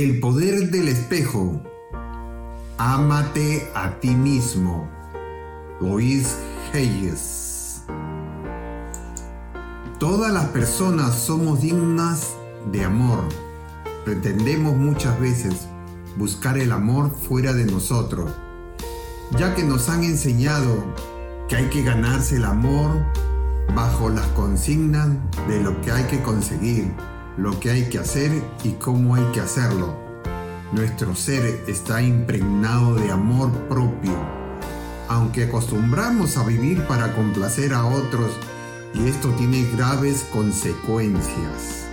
El poder del espejo. Ámate a ti mismo. Luis Hayes. Todas las personas somos dignas de amor. Pretendemos muchas veces buscar el amor fuera de nosotros, ya que nos han enseñado que hay que ganarse el amor bajo las consignas de lo que hay que conseguir lo que hay que hacer y cómo hay que hacerlo. Nuestro ser está impregnado de amor propio. Aunque acostumbramos a vivir para complacer a otros y esto tiene graves consecuencias.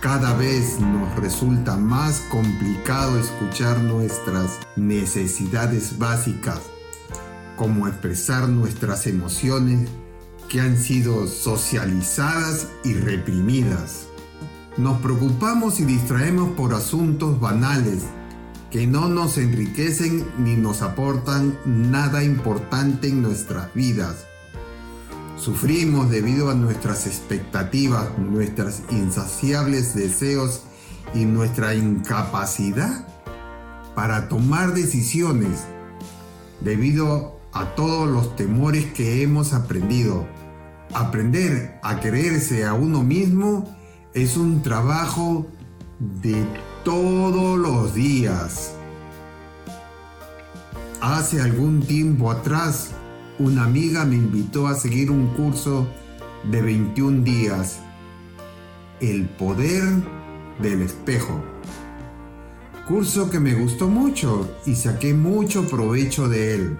Cada vez nos resulta más complicado escuchar nuestras necesidades básicas, como expresar nuestras emociones que han sido socializadas y reprimidas. Nos preocupamos y distraemos por asuntos banales que no nos enriquecen ni nos aportan nada importante en nuestras vidas. Sufrimos debido a nuestras expectativas, nuestros insaciables deseos y nuestra incapacidad para tomar decisiones debido a todos los temores que hemos aprendido. Aprender a creerse a uno mismo es un trabajo de todos los días. Hace algún tiempo atrás, una amiga me invitó a seguir un curso de 21 días, El poder del espejo. Curso que me gustó mucho y saqué mucho provecho de él.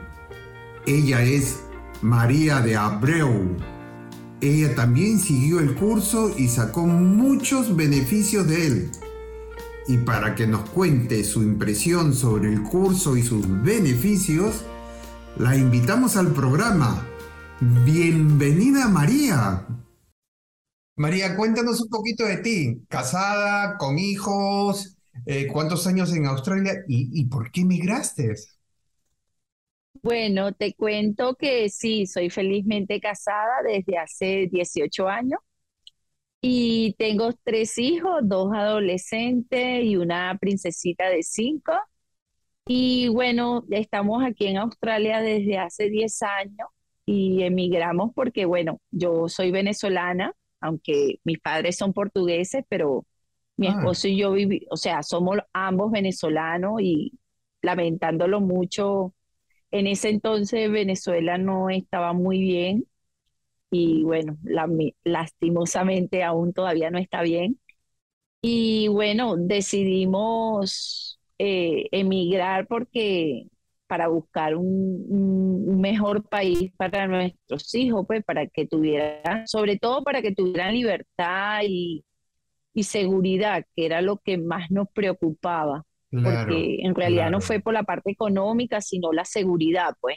Ella es María de Abreu ella también siguió el curso y sacó muchos beneficios de él. Y para que nos cuente su impresión sobre el curso y sus beneficios, la invitamos al programa. Bienvenida María. María, cuéntanos un poquito de ti. Casada, con hijos, eh, cuántos años en Australia y, y por qué emigraste. Bueno, te cuento que sí, soy felizmente casada desde hace 18 años y tengo tres hijos, dos adolescentes y una princesita de cinco. Y bueno, estamos aquí en Australia desde hace 10 años y emigramos porque, bueno, yo soy venezolana, aunque mis padres son portugueses, pero mi ah. esposo y yo viví, o sea, somos ambos venezolanos y lamentándolo mucho en ese entonces Venezuela no estaba muy bien y bueno, lastimosamente aún todavía no está bien. Y bueno, decidimos eh, emigrar porque para buscar un, mejor país para nuestros hijos, pues para que tuvieran, sobre todo para que tuvieran libertad y seguridad, que era lo que más nos preocupaba porque en realidad no fue por la parte económica, sino la seguridad, pues.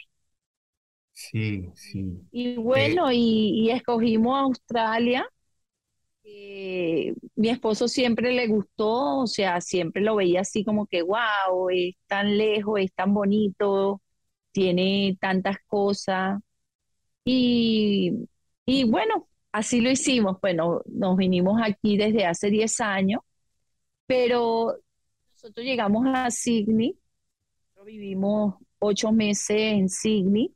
Sí, sí. Y bueno, y, escogimos Australia. mi esposo siempre le gustó, o sea, siempre lo veía así como que, wow, es tan lejos, es tan bonito, tiene tantas cosas. Y, y bueno, así lo hicimos. Bueno, nos vinimos aquí desde hace 10 años, pero nosotros llegamos a Sydney, vivimos ocho meses en Sydney,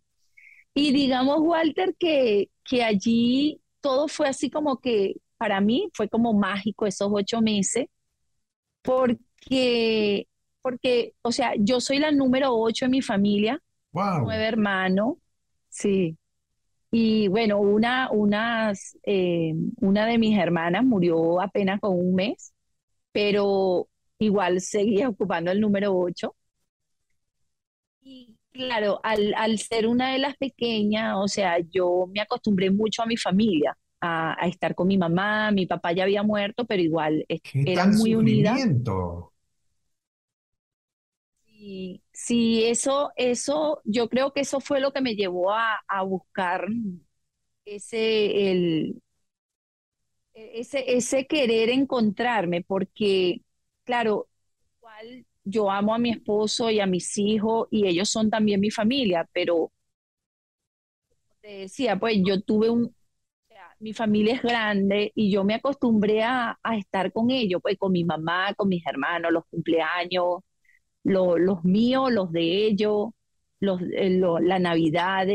y digamos, Walter, que, que allí todo fue así como que para mí fue como mágico esos ocho meses, porque, porque, o sea, yo soy la número ocho en mi familia, nueve hermanos, sí. Y bueno, una, unas, eh, una de mis hermanas murió apenas con un mes, pero igual seguía ocupando el número 8. Y claro, al, ser una de las pequeñas, o sea, yo me acostumbré mucho a mi familia, a, estar con mi mamá, mi papá ya había muerto, pero igual era muy unida. Sí, eso, eso, yo creo que eso fue lo que me llevó a, a buscar ese, el, ese, ese querer encontrarme, porque, claro, igual yo amo a mi esposo y a mis hijos y ellos son también mi familia, pero te decía, pues yo tuve un, o sea, mi familia es grande y yo me acostumbré a, estar con ellos, pues con mi mamá, con mis hermanos, los cumpleaños, los míos, los de ellos, los, eh, lo, la Navidad.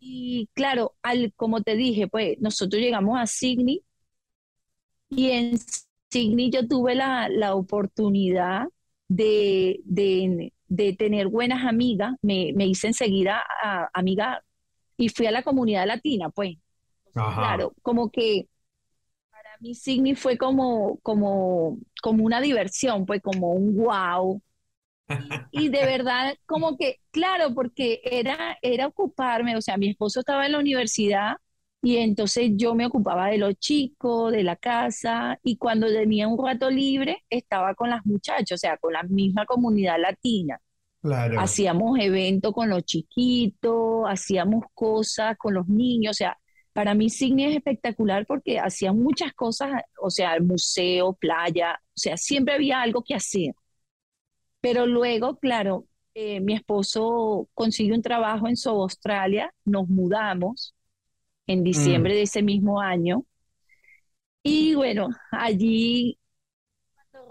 Y claro, al, como te dije, pues nosotros llegamos a Signy y en Signy yo tuve la, la oportunidad de, de, de, tener buenas amigas, me, me hice enseguida a, amiga y fui a la comunidad latina, pues. Claro, como que para mí Signy fue como, como, como una diversión, pues como un wow, y, de verdad, como que, claro, porque era, era ocuparme, o sea, mi esposo estaba en la universidad y entonces yo me ocupaba de los chicos, de la casa, y cuando tenía un rato libre, estaba con las muchachas, o sea, con la misma comunidad latina. Claro. Hacíamos eventos con los chiquitos, hacíamos cosas con los niños, o sea, para mí Signia es espectacular porque hacía muchas cosas, o sea, museo, playa, o sea, siempre había algo que hacer. Pero luego, claro, eh, mi esposo consiguió un trabajo en Sobo, Australia, nos mudamos en diciembre mm. de ese mismo año. Y bueno, allí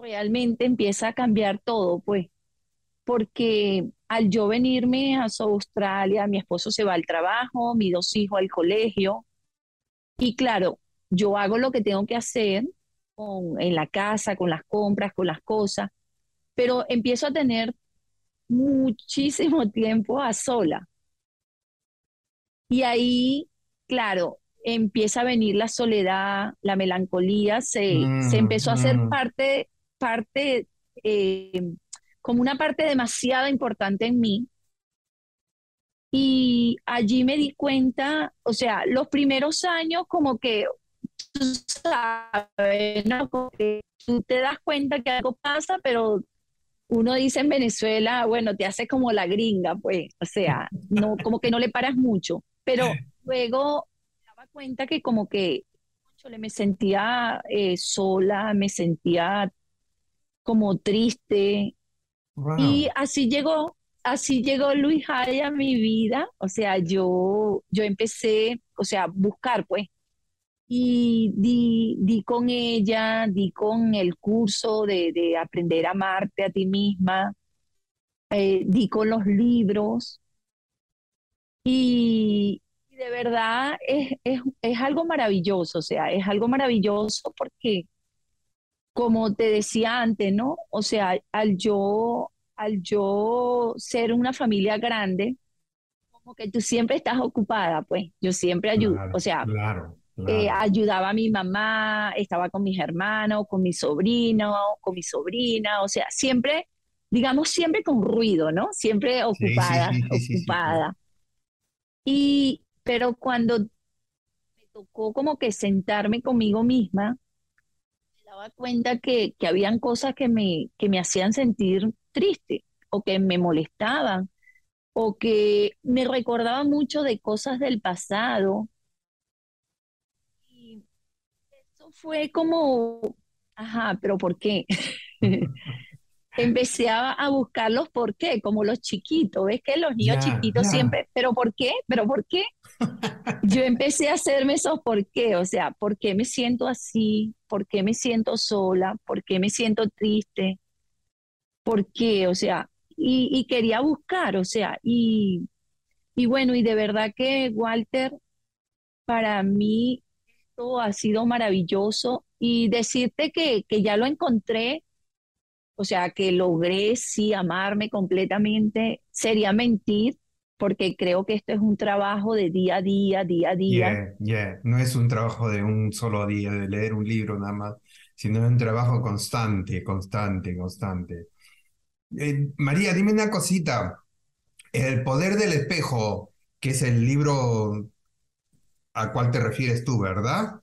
realmente empieza a cambiar todo, pues, porque al yo venirme a Australia, mi esposo se va al trabajo, mis dos hijos al colegio, y claro, yo hago lo que tengo que hacer con, en la casa, con las compras, con las cosas, pero empiezo a tener muchísimo tiempo a sola. Y ahí, claro, empieza a venir la soledad, la melancolía, se, se empezó a hacer mm, mm. parte, parte eh, como una parte demasiado importante en mí. Y allí me di cuenta, o sea, los primeros años como que, tú sabes, ¿no? Como que tú te das cuenta que algo pasa, pero uno dice en Venezuela, bueno, te hace como la gringa, pues, o sea, no, como que no le paras mucho, pero luego me daba cuenta que como que me sentía eh, sola, me sentía como triste, y así llegó, así llegó Luis Jaya a mi vida, o sea, yo, yo empecé, o sea, buscar, pues, y di, di, con ella, di con el curso de, de aprender a amarte a ti misma, eh, di con los libros y, de verdad es, es, es, algo maravilloso, o sea, es algo maravilloso porque, como te decía antes, ¿no? O sea, al yo, al yo ser una familia grande, como que tú siempre estás ocupada, pues yo siempre ayudo, o sea, claro eh, ayudaba a mi mamá, estaba con mis hermanos, con mi sobrino, con mi sobrina, o sea, siempre, digamos, siempre con ruido, ¿no? Siempre ocupada, ocupada. Y, pero cuando me tocó como que sentarme conmigo misma, me daba cuenta que, que habían cosas que me, que me hacían sentir triste o que me molestaban o que me recordaban mucho de cosas del pasado fue como, ajá, pero ¿por qué? Empecé a, buscar los por qué, como los chiquitos, ves que los niños chiquitos siempre, pero ¿por qué? ¿Pero por qué? Yo empecé a hacerme esos por qué, o sea, ¿por qué me siento así? ¿Por qué me siento sola? ¿Por qué me siento triste? ¿Por qué? O sea, y, y quería buscar, o sea, y, y bueno, y de verdad que Walter, para mí ha sido maravilloso y decirte que, que ya lo encontré, o sea, que logré sí amarme completamente, sería mentir, porque creo que esto es un trabajo de día a día, día a día. Yeah, No es un trabajo de un solo día, de leer un libro nada más, sino es un trabajo constante, constante, constante. Eh, María, dime una cosita. El poder del espejo, que es el libro a cuál te refieres tú, ¿verdad?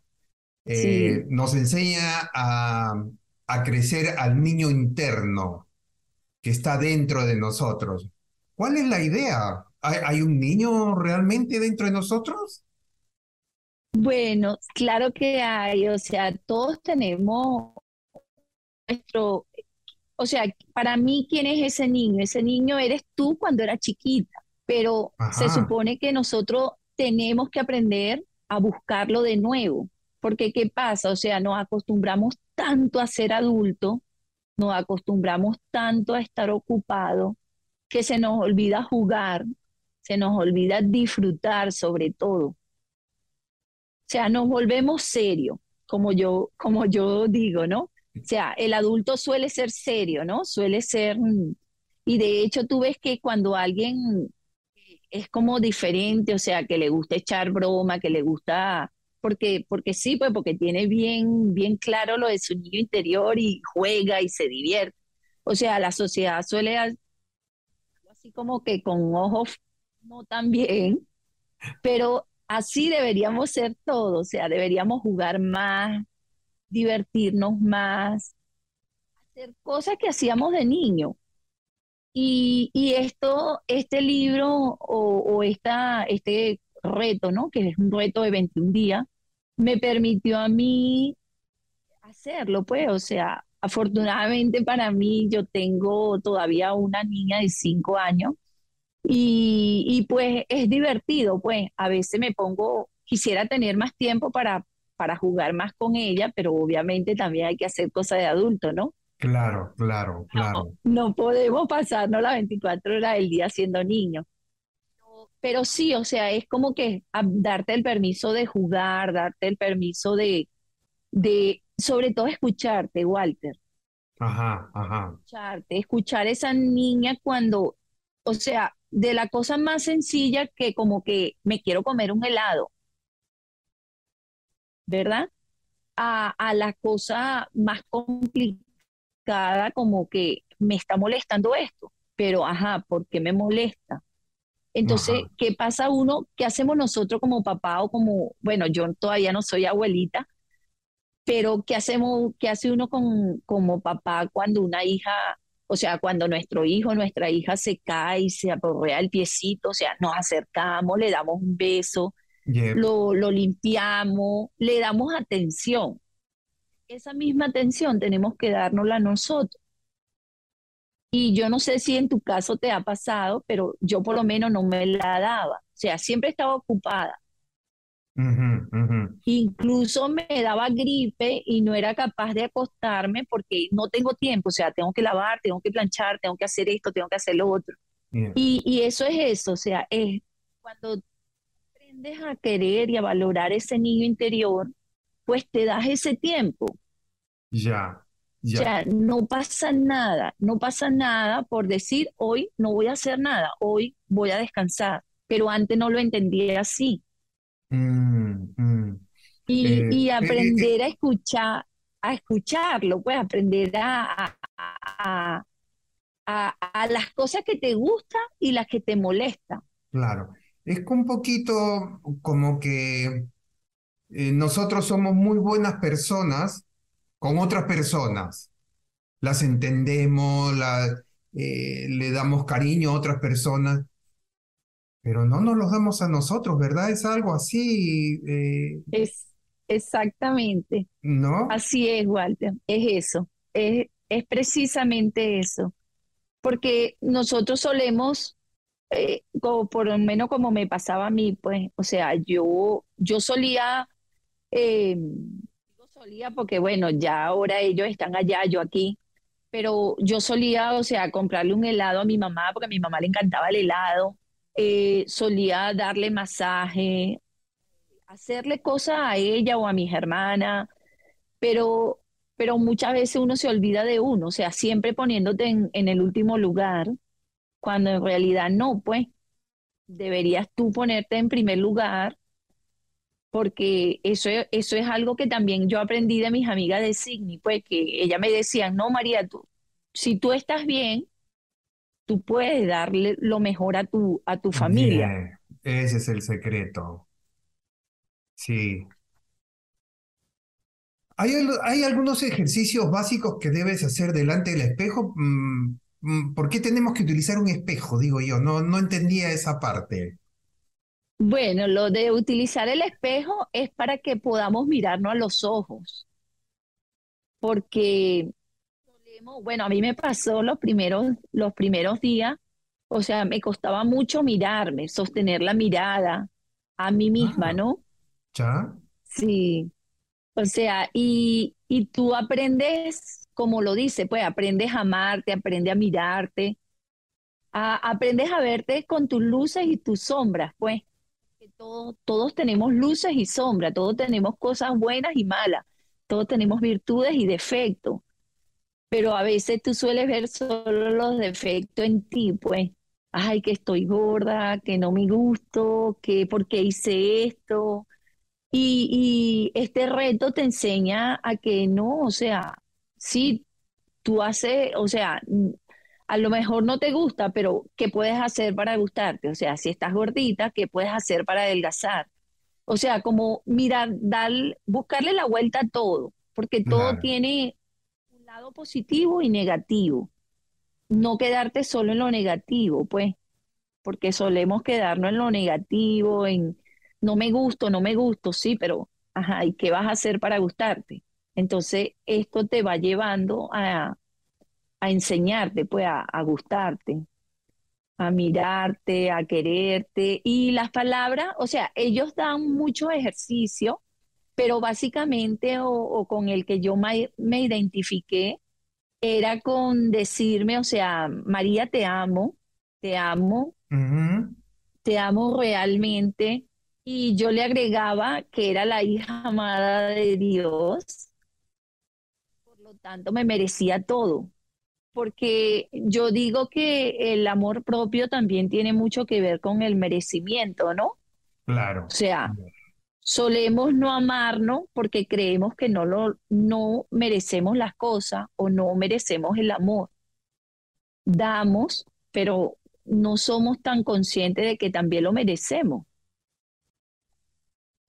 Eh, nos enseña a, crecer al niño interno. que está dentro de nosotros. ¿Cuál es la idea? ¿Hay, un niño realmente dentro de nosotros? Bueno, claro que hay, o sea, todos tenemos nuestro, o sea, para mí, ¿quién es ese niño? Ese niño eres tú cuando eras chiquita, pero se supone que nosotros tenemos que aprender a buscarlo de nuevo, porque ¿qué pasa? O sea, nos acostumbramos tanto a ser adultos, nos acostumbramos tanto a estar ocupados, que se nos olvida jugar, se nos olvida disfrutar sobre todo. O sea, nos volvemos serios, como yo, como yo digo, ¿no? O sea, el adulto suele ser serio, ¿no? Suele ser... Mm, y de hecho tú ves que cuando alguien es como diferente, o sea, que le gusta echar broma, que le gusta, porque, porque sí, pues porque tiene bien, bien claro lo de su niño interior y juega y se divierte. O sea, la sociedad suele así como que con ojos no tan bien, pero así deberíamos ser todos, o sea, deberíamos jugar más, divertirnos más, hacer cosas que hacíamos de niño. Y, esto, este libro o, esta, este reto, ¿no? Que es un reto de 21 días, me permitió a mí hacerlo, pues, o sea, afortunadamente para mí yo tengo todavía una niña de 5 años y, y, pues es divertido, pues a veces me pongo, quisiera tener más tiempo para, para jugar más con ella, pero obviamente también hay que hacer cosas de adulto, ¿no? Claro, claro, claro. No, podemos pasarnos las 24 horas del día siendo niños. Pero sí, o sea, es como que darte el permiso de jugar, darte el permiso de, de sobre todo escucharte, Walter. Ajá, ajá. Escucharte, escuchar esa niña cuando, o sea, de la cosa más sencilla que como que me quiero comer un helado, ¿verdad? A, a la cosa más complicada como que me está molestando esto, pero ajá, ¿por qué me molesta? Entonces, ¿qué pasa uno? ¿Qué hacemos nosotros como papá o como, bueno, yo todavía no soy abuelita, pero ¿qué hacemos, qué hace uno con, como papá cuando una hija, o sea, cuando nuestro hijo, nuestra hija se cae y se aporrea el piecito, o sea, nos acercamos, le damos un beso, lo, lo limpiamos, le damos atención esa misma atención tenemos que dárnosla nosotros. Y yo no sé si en tu caso te ha pasado, pero yo por lo menos no me la daba. O sea, siempre estaba ocupada. Incluso me daba gripe y no era capaz de acostarme porque no tengo tiempo. O sea, tengo que lavar, tengo que planchar, tengo que hacer esto, tengo que hacer lo otro. Y, y, eso es eso. O sea, es cuando aprendes a querer y a valorar ese niño interior, pues te das ese tiempo. Ya, ya. O sea, no pasa nada, no pasa nada por decir hoy no voy a hacer nada, hoy voy a descansar, pero antes no lo entendía así. Mm, mm. Y, eh, y, eh, aprender eh, a escuchar, a escucharlo, pues aprender a, a, a, las cosas que te gustan y las que te molestan. Claro, es un poquito como que nosotros somos muy buenas personas con otras personas. Las entendemos, eh, le damos cariño a otras personas, pero no nos los damos a nosotros, ¿verdad? Es algo así. Eh, es exactamente. ¿No? Así es, Walter, es eso, es, es precisamente eso. Porque nosotros solemos, eh, por lo menos como me pasaba a mí, pues, o sea, yo, yo solía solía porque, bueno, ya ahora ellos están allá, yo aquí, pero yo solía, o sea, comprarle un helado a mi mamá porque a mi mamá le encantaba el helado, eh, solía darle masaje, hacerle cosas a ella o a mis hermanas, pero, pero muchas veces uno se olvida de uno, o sea, siempre poniéndote en, en el último lugar, cuando en realidad no, pues. Deberías tú ponerte en primer lugar porque eso, eso es algo que también yo aprendí de mis amigas de Signi, pues que ellas me decían, no, María, tú, si tú estás bien, tú puedes darle lo mejor a tu, a tu familia. ese es el secreto. Sí. ¿Hay, ¿Hay, algunos ejercicios básicos que debes hacer delante del espejo? Mm, mm, ¿por qué tenemos que utilizar un espejo? Digo yo, no, no entendía esa parte. Bueno, lo de utilizar el espejo es para que podamos mirarnos a los ojos, porque, bueno, a mí me pasó los primeros, los primeros días, o sea, me costaba mucho mirarme, sostener la mirada a mí misma, Ah, ¿no? ¿ya? Sí, o sea, y, y tú aprendes, como lo dice, pues aprendes a amarte, aprendes a mirarte, a- aprendes a verte con tus luces y tus sombras, pues. Todos, tenemos luces y sombras, todos tenemos cosas buenas y malas, todos tenemos virtudes y defectos, pero a veces tú sueles ver solo los defectos en ti, pues, ay, que estoy gorda, que no me gusto, que por qué hice esto. Y, y este reto te enseña a que no, o sea, sí, tú haces, o sea, a lo mejor no te gusta, pero ¿qué puedes hacer para gustarte? O sea, si estás gordita, ¿qué puedes hacer para adelgazar? O sea, como mirar, dar, buscarle la vuelta a todo, porque todo Claro, tiene un lado positivo y negativo. No quedarte solo en lo negativo, pues, porque solemos quedarnos en lo negativo, en no me gusto, no me gusto, sí, pero, ajá, ¿y qué vas a hacer para gustarte? Entonces, esto te va llevando a a enseñarte, pues a, a gustarte, a mirarte, a quererte. Y las palabras, o sea, ellos dan mucho ejercicio, pero básicamente o, o con el que yo me, me identifiqué era con decirme, o sea, María, te amo, te amo, te amo realmente. Y yo le agregaba que era la hija amada de Dios, por lo tanto me merecía todo. Porque yo digo que el amor propio también tiene mucho que ver con el merecimiento, ¿no? O Claro. sea, solemos no amarnos porque creemos que no lo, no merecemos las cosas o no merecemos el amor. Damos, pero no somos tan conscientes de que también lo merecemos.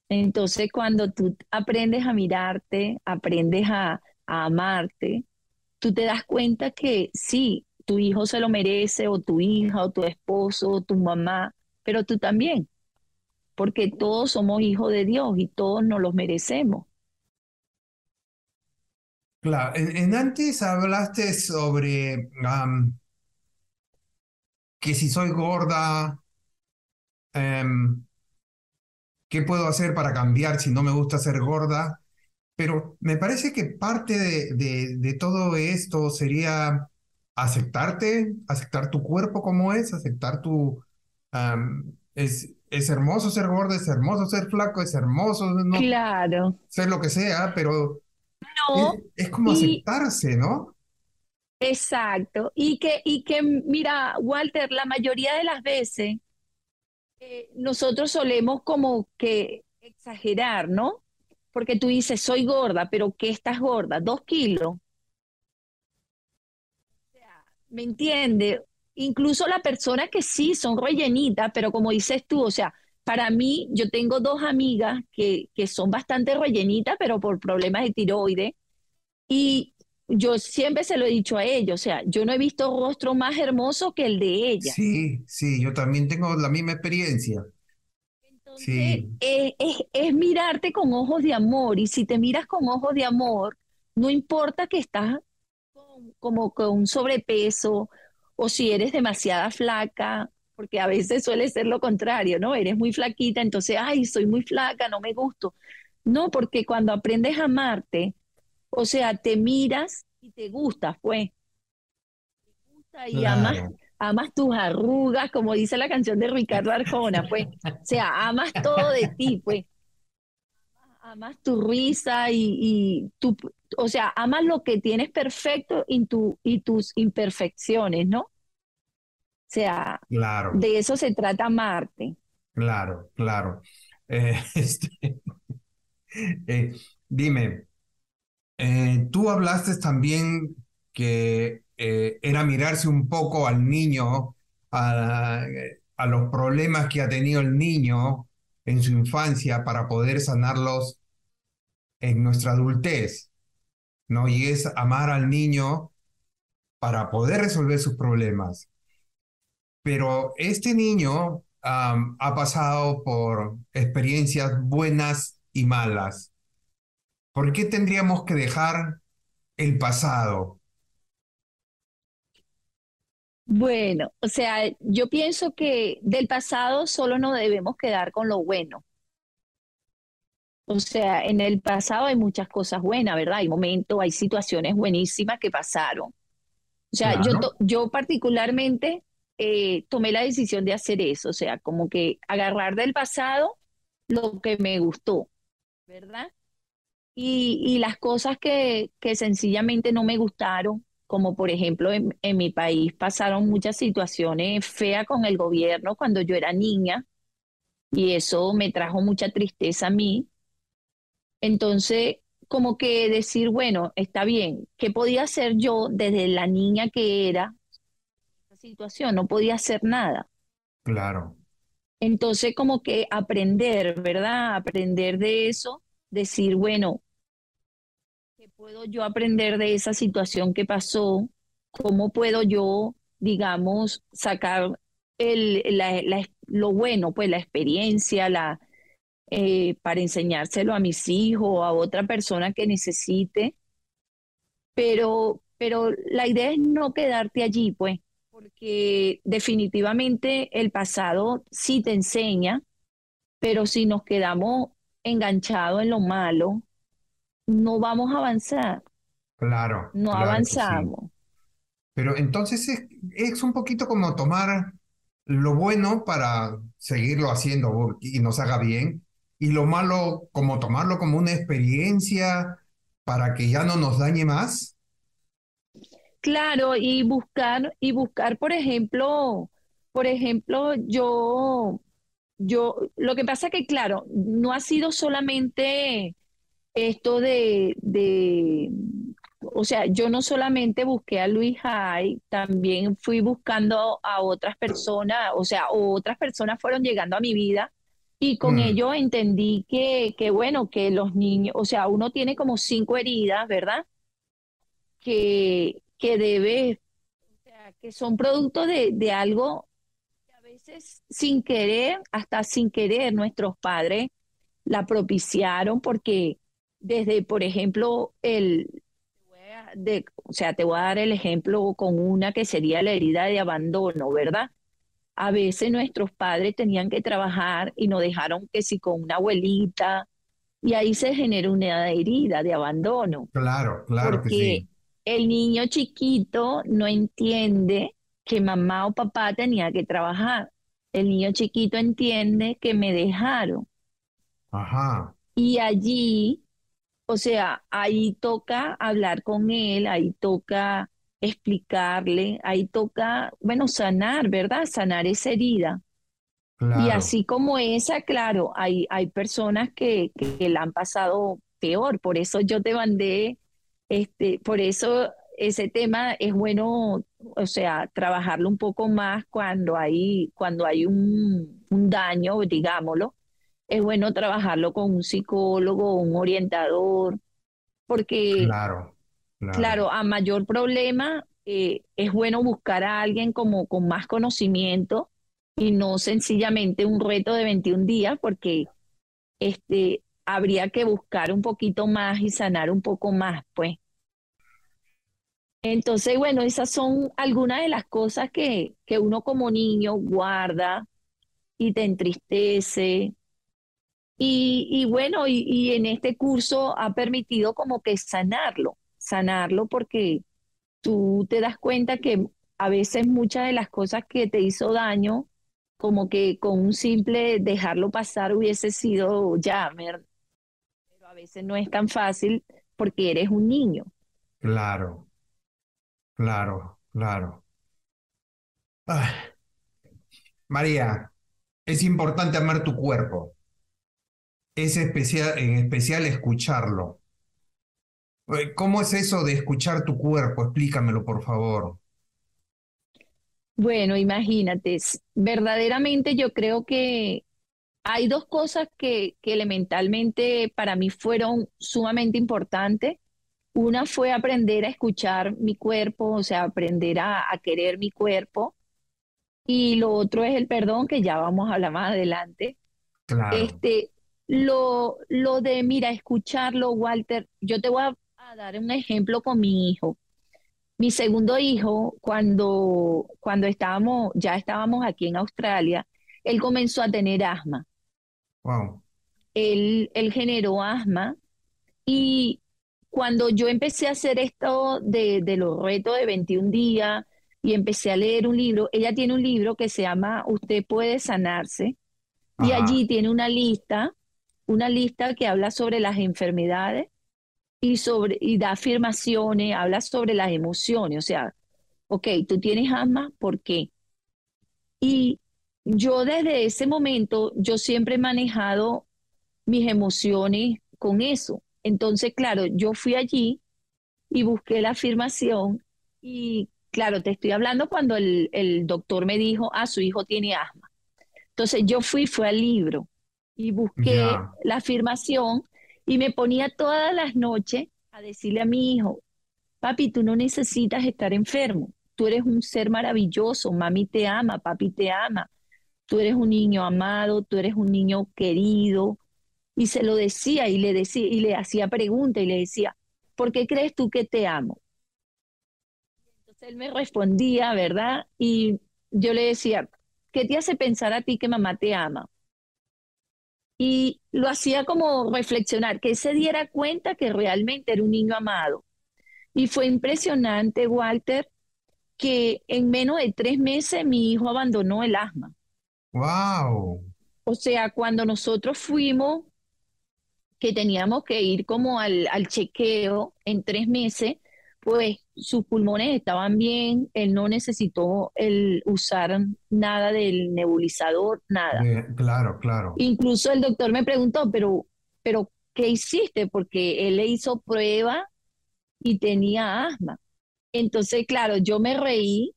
Entonces, cuando tú aprendes a mirarte, aprendes a, a amarte, tú te das cuenta que sí, tu hijo se lo merece, o tu hija, o tu esposo, o tu mamá, pero tú también, porque todos somos hijos de Dios y todos nos los merecemos. Claro, en, antes hablaste sobre que si soy gorda, em, ¿qué puedo hacer para cambiar si no me gusta ser gorda? Pero me parece que parte de, de- de todo esto sería aceptarte, aceptar tu cuerpo como es, aceptar tu... es, es hermoso ser gorda, es hermoso ser flaco, es hermoso no Claro, ser lo que sea, pero es, no, es como y aceptarse, ¿no? exacto, y que, y que, mira, Walter, la mayoría de las veces eh, nosotros solemos como que exagerar, ¿no? Porque tú dices, soy gorda, pero ¿qué estás gorda? ¿Dos kilos? ¿me entiende? Incluso las personas que sí son rellenitas, pero como dices tú, o sea, para mí, yo tengo dos amigas que, que son bastante rellenitas, pero por problemas de tiroides, y yo siempre se lo he dicho a ellos, o sea, yo no he visto rostro más hermoso que el de ella. Sí, sí, yo también tengo la misma experiencia. Entonces, Sí, eh, es, es mirarte con ojos de amor, y si te miras con ojos de amor, no importa que estás con- como con sobrepeso o si eres demasiada flaca, porque a veces suele ser lo contrario, ¿no? Eres muy flaquita, entonces, ay, soy muy flaca, no me gusto. No, porque cuando aprendes a amarte, o sea, te miras y te gustas, pues, gusta y claro, amas tus arrugas, como dice la canción de Ricardo Arjona, pues, o sea, amas todo de ti, pues, amas tu risa y, y tu, o sea, amas lo que tienes perfecto y, tu, y tus imperfecciones, ¿no? O sea, claro, de eso se trata amarte. claro, claro. Eh, este, eh, dime, eh, tú hablaste también que eh, era mirarse un poco al niño, a, los problemas que ha tenido el niño en su infancia para poder sanarlos en nuestra adultez, ¿no? Y es amar al niño para poder resolver sus problemas. Pero este niño ha pasado por experiencias buenas y malas. ¿Por qué tendríamos que dejar el pasado? Bueno, o sea, yo pienso que del pasado solo nos debemos quedar con lo bueno. O sea, en el pasado hay muchas cosas buenas, ¿verdad? Hay momentos, hay situaciones buenísimas que pasaron. O sea, yo, yo particularmente eh, tomé la decisión de hacer eso, o sea, como que agarrar del pasado lo que me gustó, ¿verdad? Y, y las cosas que, que sencillamente no me gustaron, como por ejemplo en, en, mi país pasaron muchas situaciones feas con el gobierno cuando yo era niña y eso me trajo mucha tristeza a mí. Entonces, como que decir, bueno, está bien, ¿qué podía hacer yo desde la niña que era? Esta situación, no podía hacer nada. Claro. Entonces, como que aprender, ¿verdad? Aprender de eso, decir, bueno, ¿qué puedo yo aprender de esa situación que pasó? ¿Cómo puedo yo, digamos, sacar el, lo bueno, pues la experiencia, la, eh, para enseñárselo a mis hijos o a otra persona que necesite. Pero, pero la idea es no quedarte allí, pues, porque definitivamente el pasado sí te enseña, pero si nos quedamos enganchados en lo malo, no vamos a avanzar. Claro. No avanzamos. Pero entonces es, es, un poquito como tomar lo bueno para seguirlo haciendo y nos haga bien, y lo malo como tomarlo como una experiencia para que ya no nos dañe más? Claro, y buscar, y buscar, por ejemplo, por ejemplo, yo, yo, lo que pasa que, claro, no ha sido solamente esto de, de, o sea, yo no solamente busqué a Luis Hay, también fui buscando a otras personas, o sea, otras personas fueron llegando a mi vida y con mm. ello entendí que, que, bueno, que los niños, o sea, uno tiene como cinco heridas, ¿verdad? Que, que debe, o sea, que son producto de, de algo que a veces sin querer, hasta sin querer, nuestros padres la propiciaron porque desde, por ejemplo, el, de, o sea, te voy a dar el ejemplo con una que sería la herida de abandono, ¿verdad? a veces nuestros padres tenían que trabajar y nos dejaron que si con una abuelita, y ahí se genera una herida de abandono. Claro, claro porque que sí. El niño chiquito no entiende que mamá o papá tenía que trabajar. El niño chiquito entiende que me dejaron. Ajá. Y allí, o sea, ahí toca hablar con él, ahí toca explicarle, ahí toca, bueno, sanar, ¿verdad? Sanar esa herida. Y así como esa, claro, hay, hay personas que, que, la han pasado peor, por eso yo te mandé, este, por eso ese tema es bueno, o sea, trabajarlo un poco más cuando hay, cuando hay un, un daño, digámoslo. Es bueno trabajarlo con un psicólogo, un orientador, porque claro Claro, a mayor problema eh, es bueno buscar a alguien como con más conocimiento y no sencillamente un reto de 21 días, porque este, habría que buscar un poquito más y sanar un poco más, pues. Entonces, bueno, esas son algunas de las cosas que, que uno como niño guarda y te entristece. Y, y bueno, y, y en este curso ha permitido como que sanarlo sanarlo porque tú te das cuenta que a veces muchas de las cosas que te hizo daño, como que con un simple dejarlo pasar hubiese sido ya, pero a veces no es tan fácil porque eres un niño. Claro, claro, claro. María, es importante amar tu cuerpo. Es especial, en especial escucharlo. ¿Cómo es eso de escuchar tu cuerpo? Explícamelo, por favor. Bueno, imagínate, verdaderamente yo creo que hay dos cosas que, que elementalmente para mí fueron sumamente importantes. Una fue aprender a escuchar mi cuerpo, o sea, aprender a, a querer mi cuerpo. Y lo otro es el perdón, que ya vamos a hablar más adelante. Claro. Este, lo, lo de, mira, escucharlo, Walter, yo te voy a, a dar un ejemplo con mi hijo. Mi segundo hijo, cuando, cuando estábamos, ya estábamos aquí en Australia, él comenzó a tener asma. Wow. Él, él generó asma y cuando yo empecé a hacer esto de, de los retos de 21 días y empecé a leer un libro, ella tiene un libro que se llama Usted puede sanarse y allí tiene una lista, una lista que habla sobre las enfermedades y sobre y da afirmaciones, habla sobre las emociones, o sea, ok, tú tienes asma, ¿por qué? Y yo desde ese momento, yo siempre he manejado mis emociones con eso. Entonces, claro, yo fui allí y busqué la afirmación y, claro, te estoy hablando cuando el, el doctor me dijo, ah, su hijo tiene asma. Entonces yo fui, fue al libro y busqué la afirmación y me ponía todas las noches a decirle a mi hijo, papi, tú no necesitas estar enfermo, tú eres un ser maravilloso, mami te ama, papi te ama, tú eres un niño amado, tú eres un niño querido. Y se lo decía y le decía y le hacía preguntas y le decía, ¿por qué crees tú que te amo? Entonces él me respondía, ¿verdad? Y yo le decía, ¿qué te hace pensar a ti que mamá te ama? Y lo hacía como reflexionar, que él se diera cuenta que realmente era un niño amado. Y fue impresionante, Walter, que en menos de tres meses mi hijo abandonó el asma. Wow. O sea, cuando nosotros fuimos, que teníamos que ir como al, al chequeo en tres meses, pues sus pulmones estaban bien, él no necesitó el usar nada del nebulizador, nada. Eh, claro, claro. Incluso el doctor me preguntó, pero, pero ¿qué hiciste? Porque él le hizo prueba y tenía asma. Entonces, claro, yo me reí.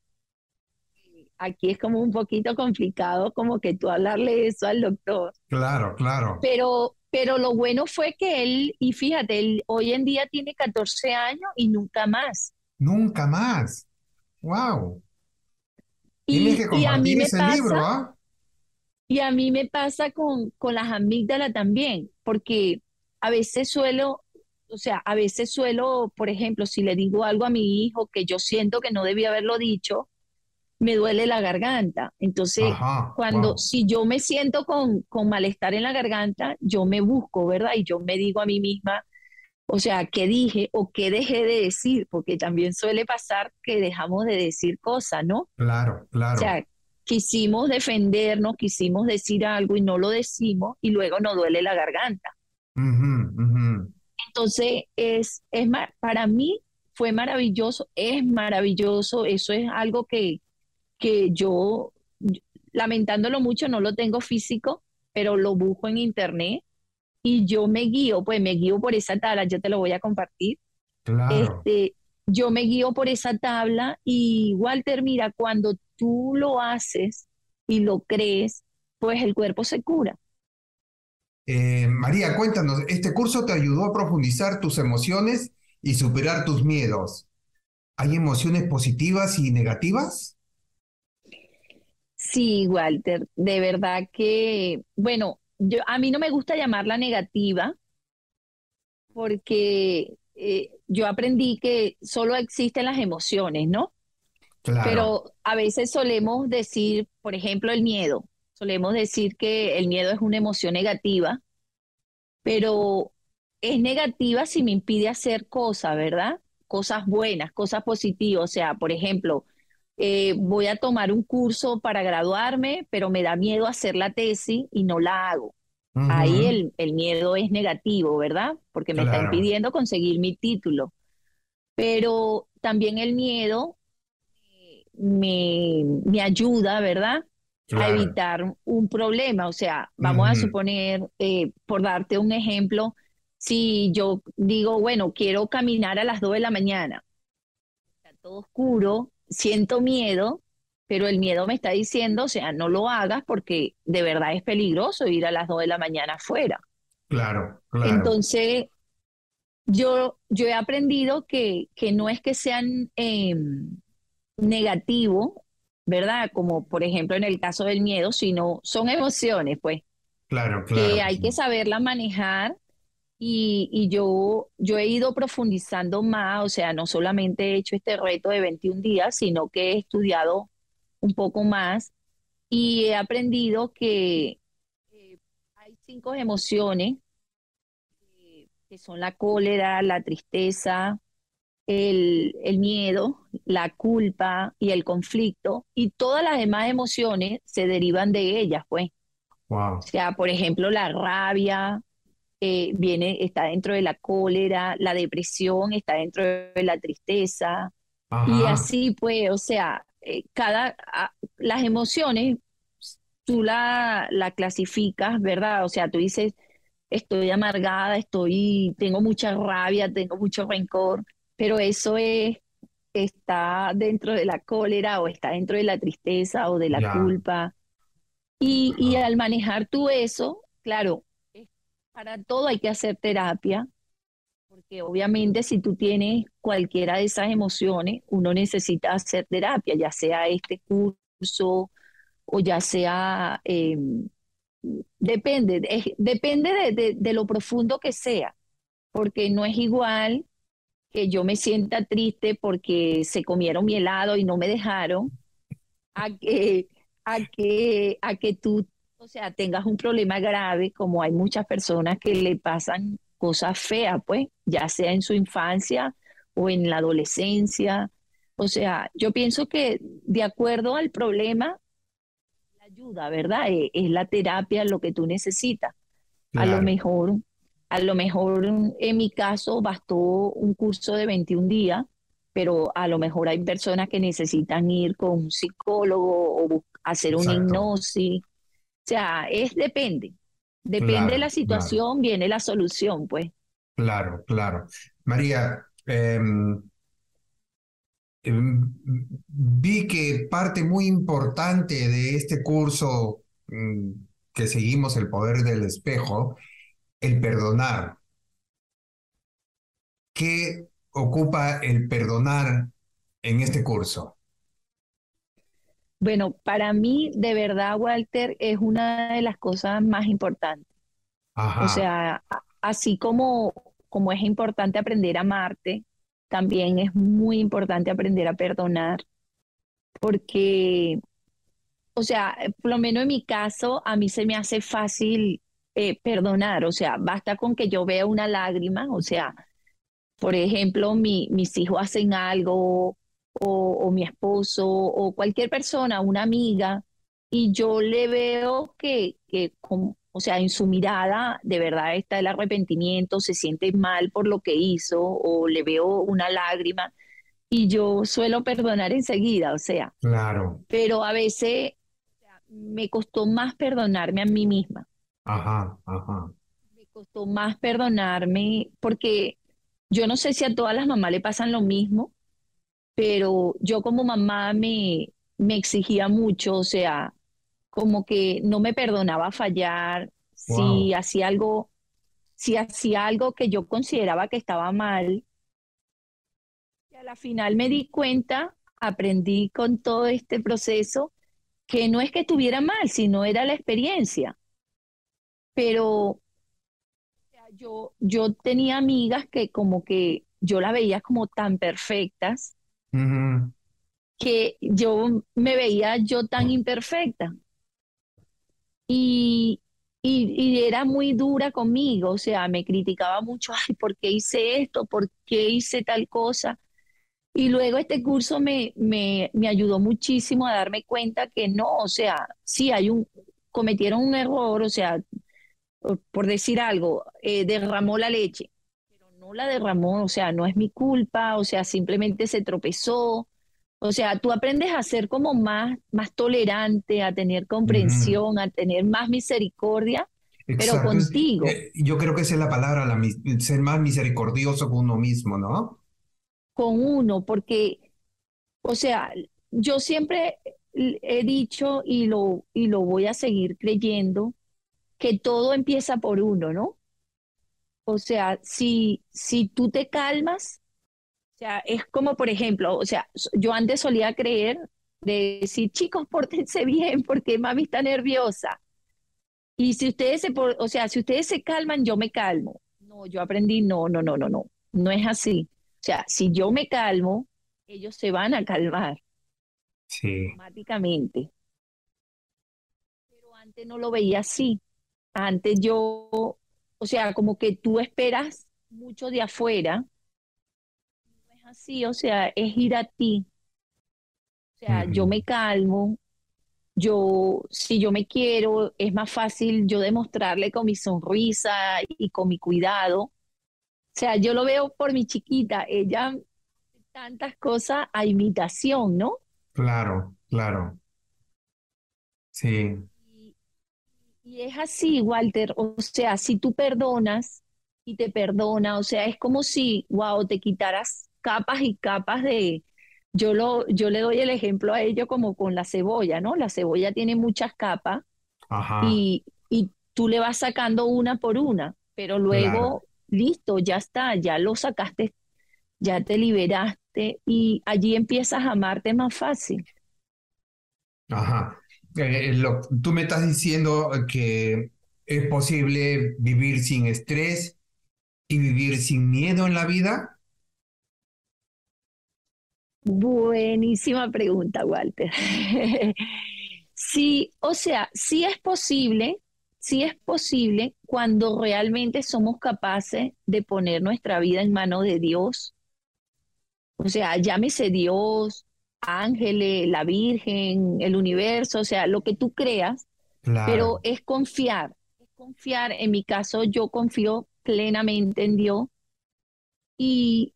Aquí es como un poquito complicado, como que tú hablarle eso al doctor. Claro, claro. Pero, pero lo bueno fue que él, y fíjate, él hoy en día tiene 14 años y nunca más. Nunca más. Wow. Tienes Y, que y a mí compartir me ese pasa, libro, ¿ah? y a mí me pasa con, con las amígdalas también, porque a veces suelo, o sea, a veces suelo, por ejemplo, si le digo algo a mi hijo que yo siento que no debía haberlo dicho, me duele la garganta. Entonces, Ajá. cuando, Wow. si yo me siento con, con malestar en la garganta, yo me busco, ¿verdad? Y yo me digo a mí misma, o sea, ¿qué dije o qué dejé de decir? Porque también suele pasar que dejamos de decir cosas, ¿no? Claro, O claro. sea, quisimos defendernos, quisimos decir algo y no lo decimos y luego nos duele la garganta. Ujú, ujú. Entonces, es, es para mí fue maravilloso, es maravilloso, eso es algo que, que yo- lamentándolo mucho, no lo tengo físico, pero lo busco en internet y yo me guío, pues me guío por esa tabla, yo te lo voy a compartir. Claro. Este, yo me guío por esa tabla y Walter, mira, cuando tú lo haces y lo crees, pues el cuerpo se cura. Eh, María, cuéntanos, ¿este curso te ayudó a profundizar tus emociones y superar tus miedos? ¿Hay emociones positivas y negativas? Sí, Walter, de verdad que, bueno, yo, a mí no me gusta llamarla negativa porque eh, yo aprendí que solo existen las emociones, ¿no? Claro, Pero a veces solemos decir, por ejemplo, el miedo. Solemos decir que el miedo es una emoción negativa, pero es negativa si me impide hacer cosas, ¿verdad? Cosas buenas, cosas positivas. O sea, por ejemplo, eh, voy a tomar un curso para graduarme, pero me da miedo hacer la tesis y no la hago. Ahí el, el miedo es negativo, ¿verdad? Porque me está impidiendo conseguir mi título. Pero también el miedo me, me ayuda, ¿verdad? A evitar un problema. O sea, vamos a suponer, eh, por darte un ejemplo, si yo digo, bueno, quiero caminar a las 2 de la mañana, está todo oscuro, siento miedo, pero el miedo me está diciendo, o sea, no lo hagas porque de verdad es peligroso ir a las 2 de la mañana afuera. Claro, claro. Entonces, yo, yo he aprendido que, que no es que sean em, negativos, ¿verdad? Como por ejemplo en el caso del miedo, sino son emociones, pues. Claro, claro. Que hay que saberla manejar y, y, yo, yo he ido profundizando más, o sea, no solamente he hecho este reto de 21 días, sino que he estudiado un poco más y he aprendido que eh, hay cinco emociones que son la cólera, la tristeza, el, el, miedo, la culpa y el conflicto, y todas las demás emociones se derivan de ellas, pues. Wow. O sea, por ejemplo, la rabia eh, viene, está dentro de la cólera, la depresión está dentro de la tristeza, y así pues, o sea, eh, cada, las emociones tú la, la clasificas, ¿verdad? O sea, tú dices, estoy amargada, estoy, tengo mucha rabia, tengo mucho rencor, pero eso es, está dentro de la cólera o está dentro de la tristeza o de la culpa. Y, y al manejar tú eso, claro, para todo hay que hacer terapia, porque obviamente si tú tienes cualquiera de esas emociones, uno necesita hacer terapia, ya sea este curso o ya sea em, Depende, depende de, lo profundo que sea, porque no es igual que yo me sienta triste porque se comieron mi helado y no me dejaron, a que, a que, a que tú, o sea, tengas un problema grave, como hay muchas personas que le pasan cosas feas, pues, ya sea en su infancia o en la adolescencia. O sea, yo pienso que de acuerdo al problema, ayuda, ¿verdad? Eh, es, la terapia lo que tú necesitas. A lo mejor, a lo mejor en mi caso bastó un curso de 21 días, pero a lo mejor hay personas que necesitan ir con un psicólogo o hacer una hipnosis. O sea, es depende. Depende de la situación, viene la solución, pues. Claro, claro. María, eh, Em, vi que parte muy importante de este curso mm, que seguimos, el poder del espejo, el perdonar. ¿Qué ocupa el perdonar en este curso? Bueno, para mí, de verdad, Walter, es una de las cosas más importantes. O sea, así como, como es importante aprender a amarte, también es muy importante aprender a perdonar, porque, o sea, por lo menos en mi caso, a mí se me hace fácil eh, perdonar, o sea, basta con que yo vea una lágrima, o sea, por ejemplo, mi, mis hijos hacen algo, o, mi esposo, o cualquier persona, una amiga, y yo le veo que, que o sea, en su mirada de verdad está el arrepentimiento, se siente mal por lo que hizo o le veo una lágrima y yo suelo perdonar enseguida, o sea. Claro. Pero a veces me costó más perdonarme a mí misma. Ajá, ajá. Me costó más perdonarme porque yo no sé si a todas las mamás le pasan lo mismo, pero yo como mamá me, me exigía mucho, o sea, como que no me perdonaba fallar, si hacía algo, si hacía algo que yo consideraba que estaba mal. Y a la final me di cuenta, aprendí con todo este proceso, que no es que estuviera mal, sino era la experiencia. Pero yo, yo tenía amigas que como que yo las veía como tan perfectas que yo me veía yo tan imperfecta. Y, y, era muy dura conmigo, o sea, me criticaba mucho, ay, ¿por qué hice esto? ¿Por qué hice tal cosa? Y luego este curso me, me, me ayudó muchísimo a darme cuenta que no, o sea, sí hay un, cometieron un error, o sea, por, decir algo, eh, derramó la leche, no la derramó, o sea, no es mi culpa, o sea, simplemente se tropezó, o sea, tú aprendes a ser como más, más tolerante, a tener comprensión, a tener más misericordia, pero contigo. Eh, yo creo que esa es la palabra, la, ser más misericordioso con uno mismo, ¿no? Con uno, porque, o sea, yo siempre he dicho y lo, y lo voy a seguir creyendo, que todo empieza por uno, ¿no? O sea, si, si tú te calmas, o sea, es como, por ejemplo, o sea, yo antes solía creer de decir, chicos, pórtense bien porque mami está nerviosa. Y si ustedes se, o sea, si ustedes se calman, yo me calmo. No, yo aprendí, no, no, no, no, no, no es así. O sea, si yo me calmo, ellos se van a calmar. Sí. Automáticamente. Pero antes no lo veía así. Antes yo, o sea, como que tú esperas mucho de afuera. No es así, o sea, es ir a ti. O sea, yo me calmo, yo, si yo me quiero, es más fácil yo demostrarle con mi sonrisa y con mi cuidado. O sea, yo lo veo por mi chiquita, ella tantas cosas a imitación, ¿no? Claro, claro. Sí. Y, es así, Walter, o sea, si tú perdonas y te perdona, o sea, es como si, wow, te quitaras capas y capas de, yo, lo, yo le doy el ejemplo a ello como con la cebolla, ¿no? La cebolla tiene muchas capas Y, y tú le vas sacando una por una, pero luego, listo, ya está, ya lo sacaste, ya te liberaste y allí empiezas a amarte más fácil. Ajá. Eh, eh, tú me estás diciendo que es posible vivir sin estrés y vivir sin miedo en la vida. Buenísima pregunta, Walter. sí, o sea, sí es posible, sí es posible cuando realmente somos capaces de poner nuestra vida en manos de Dios o sea, llámese Dios, ángeles, la Virgen, el universo, o sea, lo que tú creas, pero es confiar, es confiar. En mi caso, yo confío plenamente en Dios y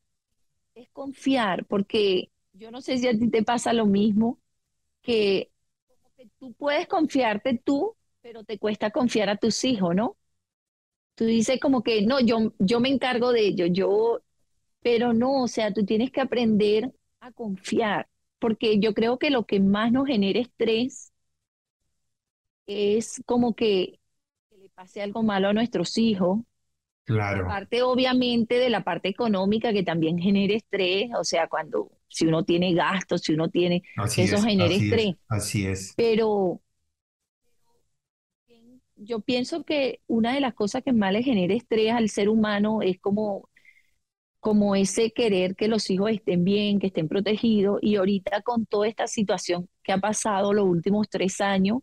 es confiar, porque yo no sé si a ti te pasa lo mismo, que, que tú puedes confiarte tú, pero te cuesta confiar a tus hijos, ¿no? Tú dices como que, no, yo, yo me encargo de ellos, yo, pero no, o sea, tú tienes que aprender a confiar, porque yo creo que lo que más nos genera estrés es como que, le pase algo malo a nuestros hijos. Claro. Aparte, obviamente, de la parte económica que también genera estrés, o sea, cuando si uno tiene gastos, si uno tiene, eso genera estrés. así es. Pero yo pienso que una de las cosas que más le genera estrés al ser humano es como como ese querer que los hijos estén bien, que estén protegidos. Y ahorita con toda esta situación que ha pasado los últimos tres años,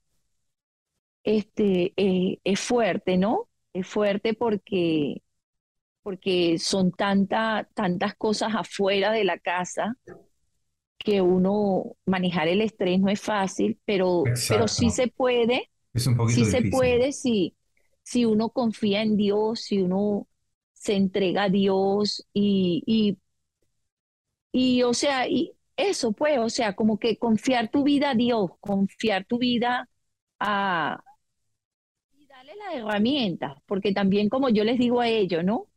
este, eh, es fuerte, ¿no? Es fuerte porque, porque son tanta, tantas cosas afuera de la casa que uno manejar el estrés no es fácil, pero, pero sí se puede. Es un poquito sí se puede si, si uno confía en Dios, si uno se entrega a Dios y, y, y, o sea, y eso pues, o sea, como que confiar tu vida a Dios, confiar tu vida a... Y darle las herramientas, porque también como yo les digo a ellos, ¿no?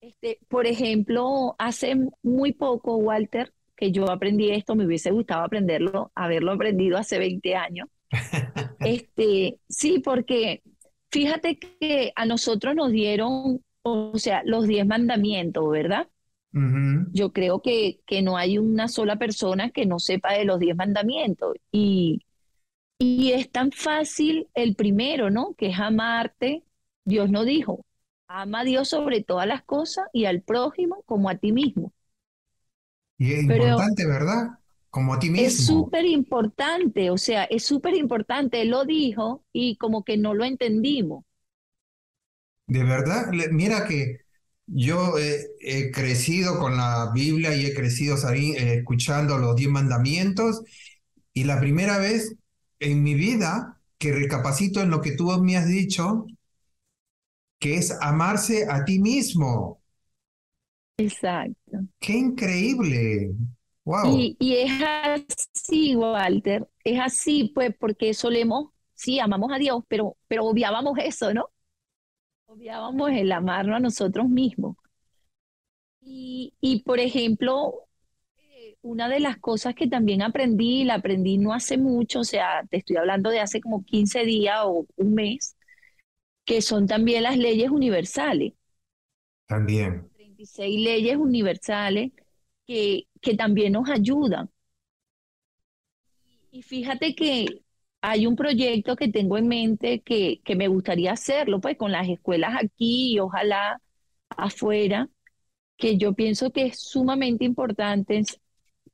Este, por ejemplo, hace muy poco, Walter, que yo aprendí esto, me hubiese gustado aprenderlo, haberlo aprendido hace 20 años. este, sí, porque fíjate que a nosotros nos dieron o sea, los diez mandamientos, ¿verdad? Yo creo que, que no hay una sola persona que no sepa de los diez mandamientos. Y, y es tan fácil el primero, ¿no? Que es amarte. Dios no dijo, ama a Dios sobre todas las cosas y al prójimo como a ti mismo. Y es importante, ¿verdad? Como a ti mismo. Es súper importante, o sea, es súper importante. Él lo dijo y como que no lo entendimos. De verdad, mira que yo he, crecido con la Biblia y he crecido eh, escuchando los diez mandamientos y la primera vez en mi vida que recapacito en lo que tú me has dicho, que es amarse a ti mismo. Exacto. Qué increíble. Wow. Y, y es así, Walter, es así, pues, porque solemos, sí, amamos a Dios, pero, pero obviábamos eso, ¿no? Obviábamos el amarnos a nosotros mismos. Y, y por ejemplo, eh, una de las cosas que también aprendí, la aprendí no hace mucho, o sea, te estoy hablando de hace como 15 días o un mes, que son también las leyes universales. También. 36 leyes universales que, que también nos ayudan. Y fíjate que hay un proyecto que tengo en mente que, que me gustaría hacerlo, pues con las escuelas aquí y ojalá afuera, que yo pienso que es sumamente importante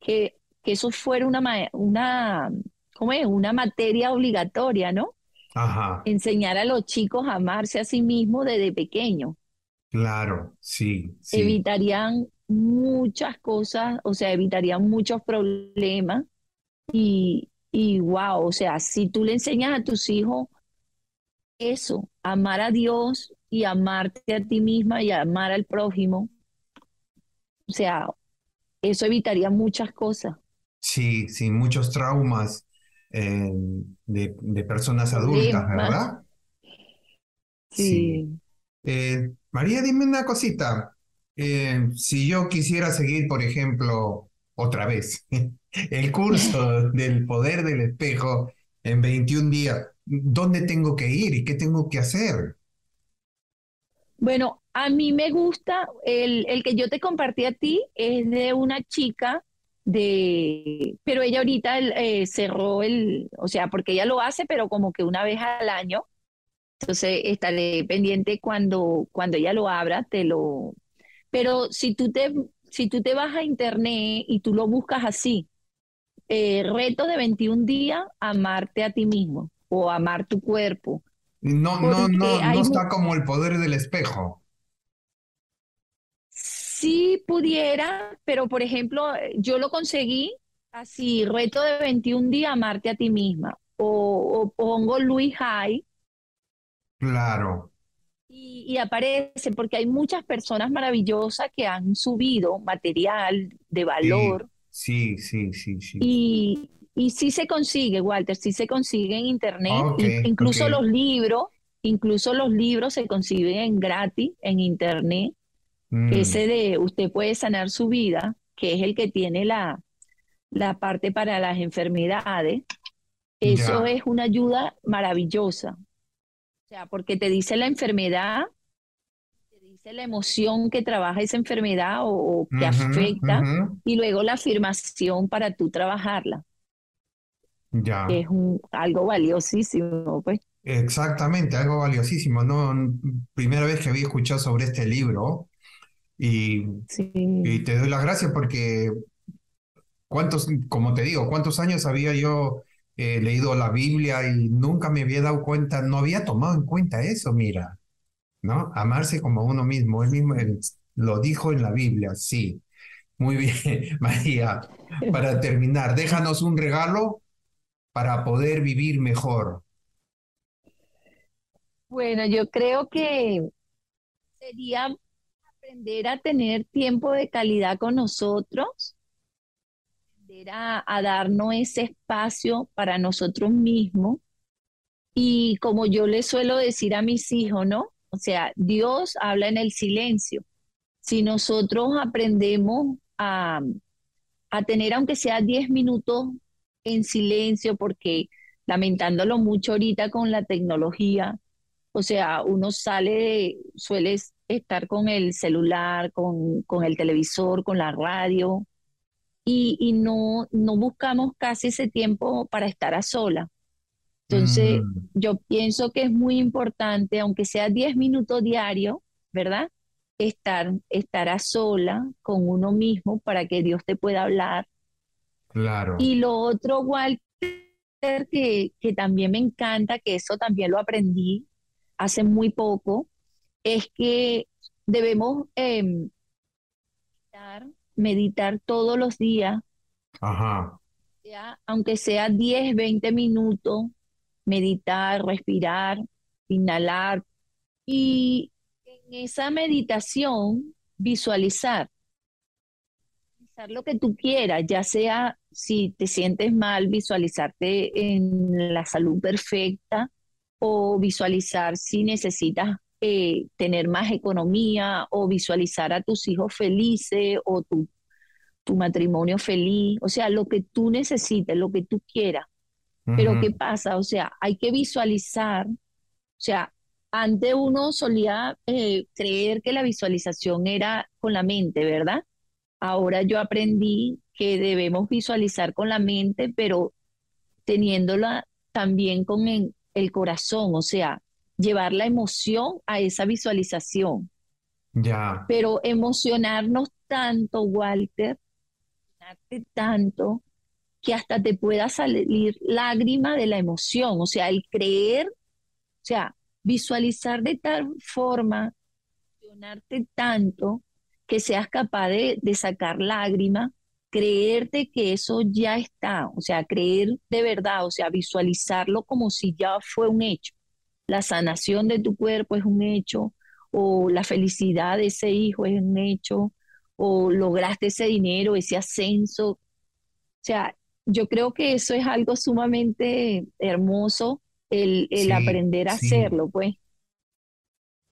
que, que eso fuera una, una, ¿cómo es? una materia obligatoria, ¿no? Ajá. Enseñar a los chicos a amarse a sí mismos desde pequeños. Claro, sí, sí. Evitarían muchas cosas, o sea, evitarían muchos problemas y, y wow, o sea, si tú le enseñas a tus hijos eso, amar a Dios y amarte a ti misma y amar al prójimo, o sea, eso evitaría muchas cosas. Sí, sí, muchos traumas eh, de, personas adultas, ¿verdad? Sí. Eh, María, dime una cosita. Eh, si yo quisiera seguir, por ejemplo, otra vez, el curso del poder del espejo en 21 días, ¿dónde tengo que ir y qué tengo que hacer? Bueno, a mí me gusta, el, el que yo te compartí a ti es de una chica de, pero ella ahorita eh, cerró el, o sea, porque ella lo hace, pero como que una vez al año. Entonces estaré pendiente cuando, cuando ella lo abra, te lo. Pero si tú te, si tú te vas a internet y tú lo buscas así, eh, reto de 21 días, amarte a ti mismo o amar tu cuerpo. No, no, no, no está como el poder del espejo. Sí pudiera, pero por ejemplo, yo lo conseguí así, reto de 21 días, amarte a ti misma. O, pongo Luis High. Claro. Y, aparece, porque hay muchas personas maravillosas que han subido material de valor. Sí, sí, sí, sí. Y, y sí se consigue, Walter, sí se consigue en internet. incluso los libros, incluso los libros se consiguen gratis en internet. Mm. Ese de usted puede sanar su vida, que es el que tiene la, la parte para las enfermedades, eso es una ayuda maravillosa. O sea, porque te dice la enfermedad, dice la emoción que trabaja esa enfermedad o, que afecta, y luego la afirmación para tú trabajarla. Ya. es un, algo valiosísimo, pues. Exactamente, algo valiosísimo. No, primera vez que había escuchado sobre este libro y, te doy las gracias porque cuántos, como te digo, cuántos años había yo eh, leído la Biblia y nunca me había dado cuenta, no había tomado en cuenta eso, mira, ¿no? Amarse como uno mismo, él mismo lo dijo en la Biblia, sí. Muy bien, María. Para terminar, déjanos un regalo para poder vivir mejor. Bueno, yo creo que sería aprender a tener tiempo de calidad con nosotros, aprender a, darnos ese espacio para nosotros mismos. Y como yo le suelo decir a mis hijos, ¿no? O sea, Dios habla en el silencio. Si nosotros aprendemos a, a tener, aunque sea 10 minutos en silencio, porque lamentándolo mucho ahorita con la tecnología, o sea, uno sale, suele estar con el celular, con, con el televisor, con la radio, y, no, no buscamos casi ese tiempo para estar a sola. Entonces, mm. yo pienso que es muy importante, aunque sea 10 minutos diarios, ¿verdad? Estar, estar a sola con uno mismo para que Dios te pueda hablar. Claro. Y lo otro, Walter, que, que también me encanta, que eso también lo aprendí hace muy poco, es que debemos em, meditar, todos los días, Ajá. aunque sea 10, 20 minutos, meditar, respirar, inhalar y en esa meditación visualizar, visualizar lo que tú quieras, ya sea si te sientes mal, visualizarte en la salud perfecta o visualizar si necesitas eh, tener más economía o visualizar a tus hijos felices o tu, tu matrimonio feliz, o sea, lo que tú necesites, lo que tú quieras. Pero ¿qué pasa? O sea, hay que visualizar, o sea, antes uno solía eh, creer que la visualización era con la mente, ¿verdad? Ahora yo aprendí que debemos visualizar con la mente, pero teniéndola también con el, el corazón, o sea, llevar la emoción a esa visualización. Ya. Pero emocionarnos tanto, Walter, tanto que hasta te pueda salir lágrima de la emoción, o sea, el creer, o sea, visualizar de tal forma, emocionarte tanto que seas capaz de, de sacar lágrima, creerte que eso ya está, o sea, creer de verdad, o sea, visualizarlo como si ya fue un hecho. La sanación de tu cuerpo es un hecho, o la felicidad de ese hijo es un hecho, o lograste ese dinero, ese ascenso. O sea, yo creo que eso es algo sumamente hermoso, el, aprender a hacerlo, pues.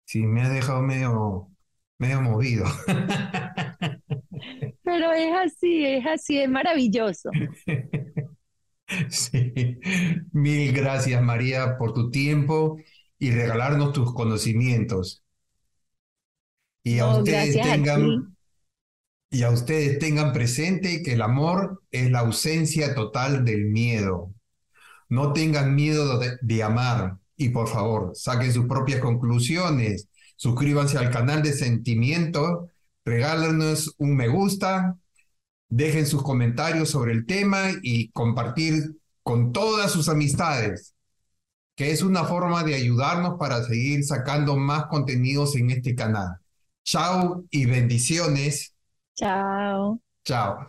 Sí, me ha dejado medio, medio movido. Pero es así, es así, es maravilloso. Sí, mil gracias María por tu tiempo y regalarnos tus conocimientos. Y a ustedes tengan, y a ustedes tengan presente que el amor es la ausencia total del miedo. No tengan miedo de, amar y por favor, saquen sus propias conclusiones. Suscríbanse al canal de Sentimiento, regálenos un me gusta, dejen sus comentarios sobre el tema y compartir con todas sus amistades, que es una forma de ayudarnos para seguir sacando más contenidos en este canal. Chao y bendiciones. Chao. Chao.